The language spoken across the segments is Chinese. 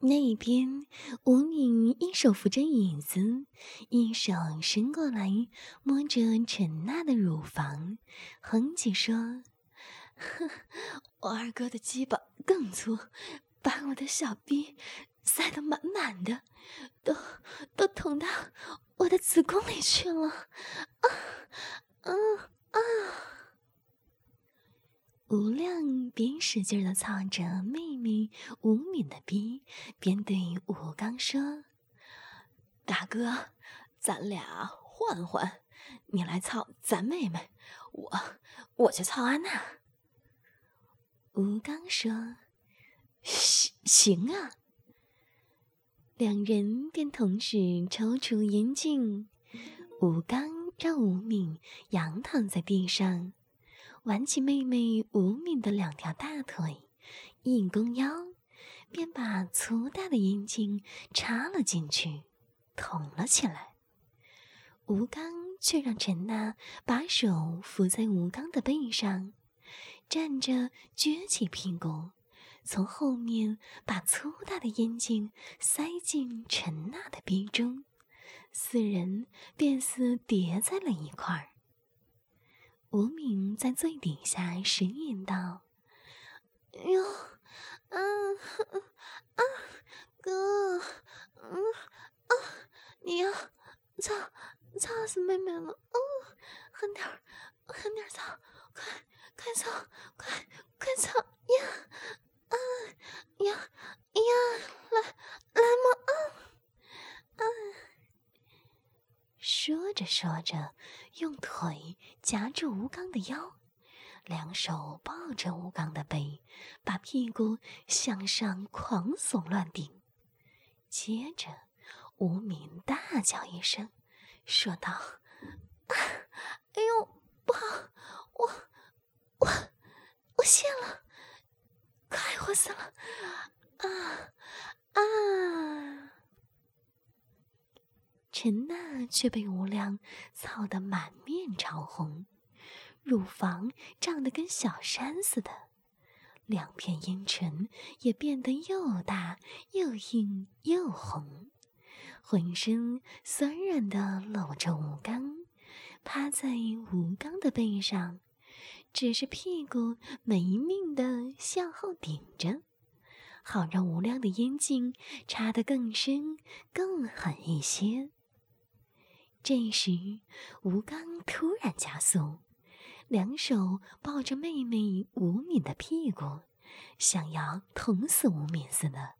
那边，吴敏一手扶着椅子，一手伸过来摸着陈娜的乳房，哼唧说：“我二哥的鸡巴更粗，把我的小逼塞得满满的，都都捅到我的子宫里去了。”啊，啊啊！吴亮边使劲的操着妹妹吴敏的逼，边对吴刚说：“大哥，咱俩换换，你来操咱妹妹，我我去操安娜。”吴刚说：“行行啊。”两人便同时抽出烟镜，吴刚让吴敏仰躺在地上。挽起妹妹吴敏的两条大腿，一弓腰，便把粗大的阴茎插了进去，捅了起来。吴刚却让陈娜把手扶在吴刚的背上，站着撅起屁股，从后面把粗大的阴茎塞进陈娜的鼻中，四人便似叠在了一块儿。吴敏在最底下呻吟道：“哟，啊啊，哥，嗯啊，你要操操死妹妹了！哦，狠点儿，狠点儿操，快快操，快快操呀！啊呀呀，来来嘛啊啊！”说着说着，用腿夹住吴刚的腰，两手抱着吴刚的背，把屁股向上狂耸乱顶。接着，吴敏大叫一声，说道：“ 哎呦，不好！我我我泄了，快活死了！啊啊！”陈娜却被吴亮操得满面潮红，乳房胀得跟小山似的，两片阴唇也变得又大又硬又红，浑身酸软的搂着吴刚，趴在吴刚的背上，只是屁股没命的向后顶着，好让吴亮的阴茎插得更深更狠一些。这时，吴刚突然加速，两手抱着妹妹吴敏的屁股，想要捅死吴敏似的，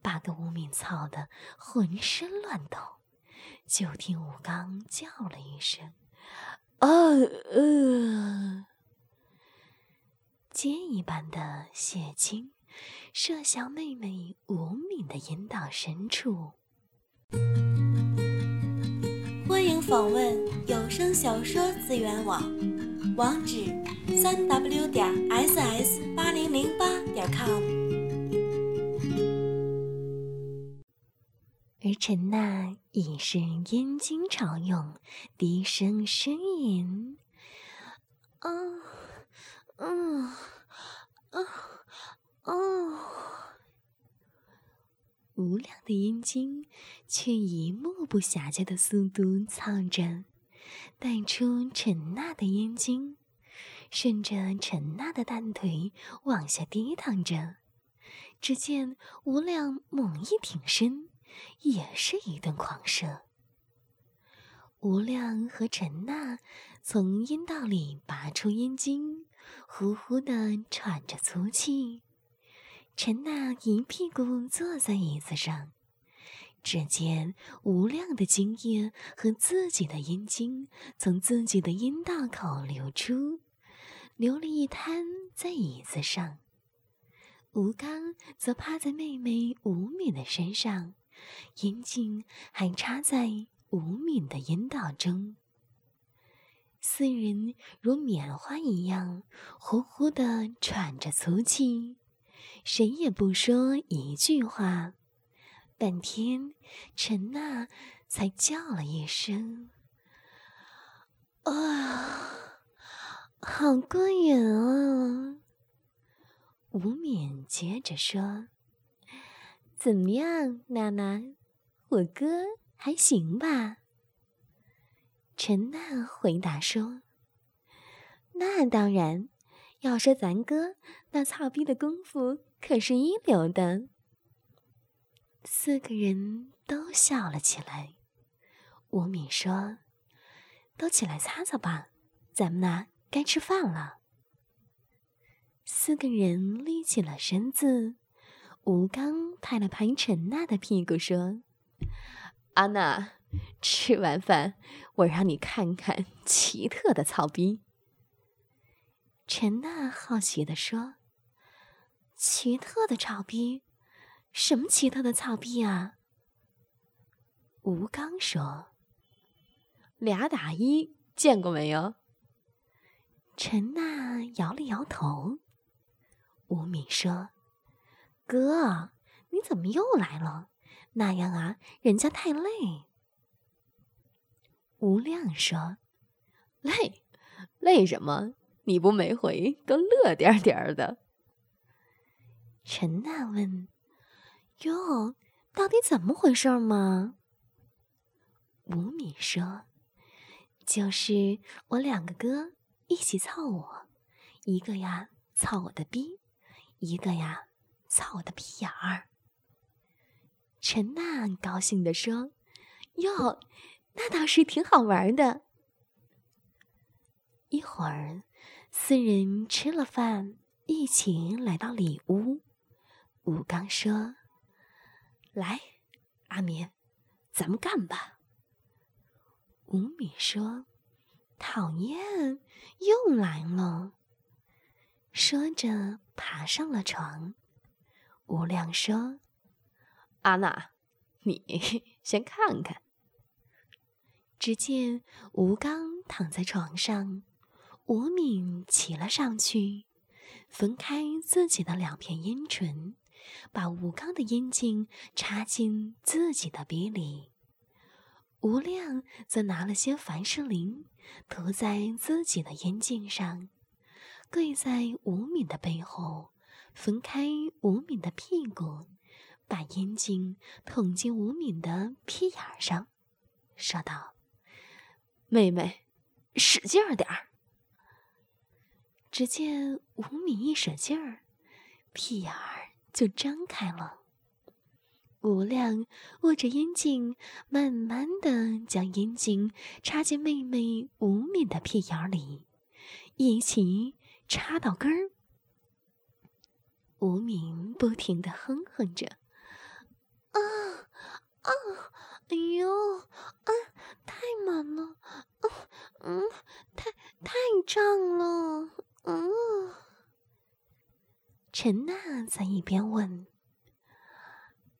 把个吴敏操得浑身乱抖。就听吴刚叫了一声：“啊呃！”箭一般的血精射向妹妹吴敏的阴道深处。访问有声小说资源网，网址：三 w 点 ss 八零零八点 com。而陈娜已是燕京常用，低声呻吟：“啊，嗯，啊，啊。”无量的阴茎却以目不暇接的速度操着，带出陈娜的阴茎，顺着陈娜的大腿往下低淌着。只见无量猛一挺身，也是一顿狂射。无量和陈娜从阴道里拔出阴茎，呼呼的喘着粗气。陈娜一屁股坐在椅子上，只见无量的精液和自己的阴茎从自己的阴道口流出，流了一滩在椅子上。吴刚则趴在妹妹吴敏的身上，阴茎还插在吴敏的阴道中。四人如棉花一样呼呼的喘着粗气，谁也不说一句话。半天，陈娜才叫了一声：“啊，好过瘾啊！”吴敏接着说：“怎么样，娜娜？我哥还行吧？”陈娜回答说：“那当然，要说咱哥那操逼的功夫可是一流的。”四个人都笑了起来。吴敏说：“都起来擦擦吧，咱们呢该吃饭了。”四个人立起了身子。吴刚拍了拍陈娜的屁股说：“安娜，吃完饭我让你看看奇特的操逼。”陈娜好奇地说：“奇特的草逼？”什么奇特的草逼啊？吴刚说：“俩打一，见过没有？”陈娜摇了摇头。吴敏说：“哥，你怎么又来了？那样啊，人家太累。”吴亮说：“累，累什么？你不每回都乐颠颠的？”陈娜问。哟，到底怎么回事嘛？吴敏说：“就是我两个哥一起操我，一个呀操我的逼，一个呀操我的屁眼儿。”陈娜高兴地说：“哟，那倒是挺好玩的。”一会儿，四人吃了饭，一起来到里屋。吴刚说。来，阿敏，咱们干吧。吴敏说：“讨厌，又来了。”说着爬上了床。吴亮说：“阿娜，你 先看看。”只见吴刚躺在床上，吴敏骑了上去，分开自己的两片阴唇。把吴刚的阴茎插进自己的鼻里，吴亮则拿了些凡士林涂在自己的阴茎上，跪在吴敏的背后，分开吴敏的屁股，把阴茎捅进吴敏的屁眼上，说道：“妹妹，使劲儿点儿。”只见吴敏一使劲儿，屁眼儿。就张开了。吴亮握着阴茎，慢慢的将阴茎插进妹妹吴敏的屁眼里，一起插到根儿。吴敏不停的哼哼着：“啊啊，哎呦，啊，太满了，嗯，太太胀了，嗯。”陈娜在一边问：“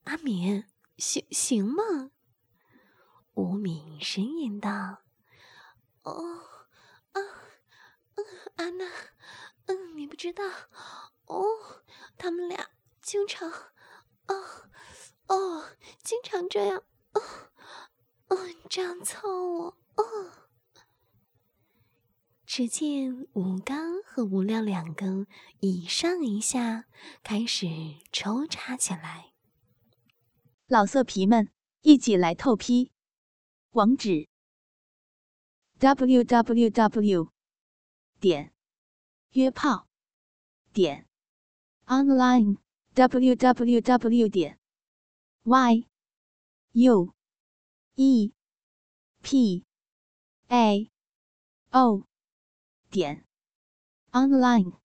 阿敏，行行吗？”吴敏呻吟道：“哦，啊，嗯，安娜，嗯，你不知道，哦，他们俩经常，哦，哦，经常这样，哦，哦，这样操我，哦。”只见吴刚和吴亮两个一上一下开始抽插起来。老色皮们，一起来透批！网址。：w w w 点约炮。点。online w w w 点。y u e p a o。点 online。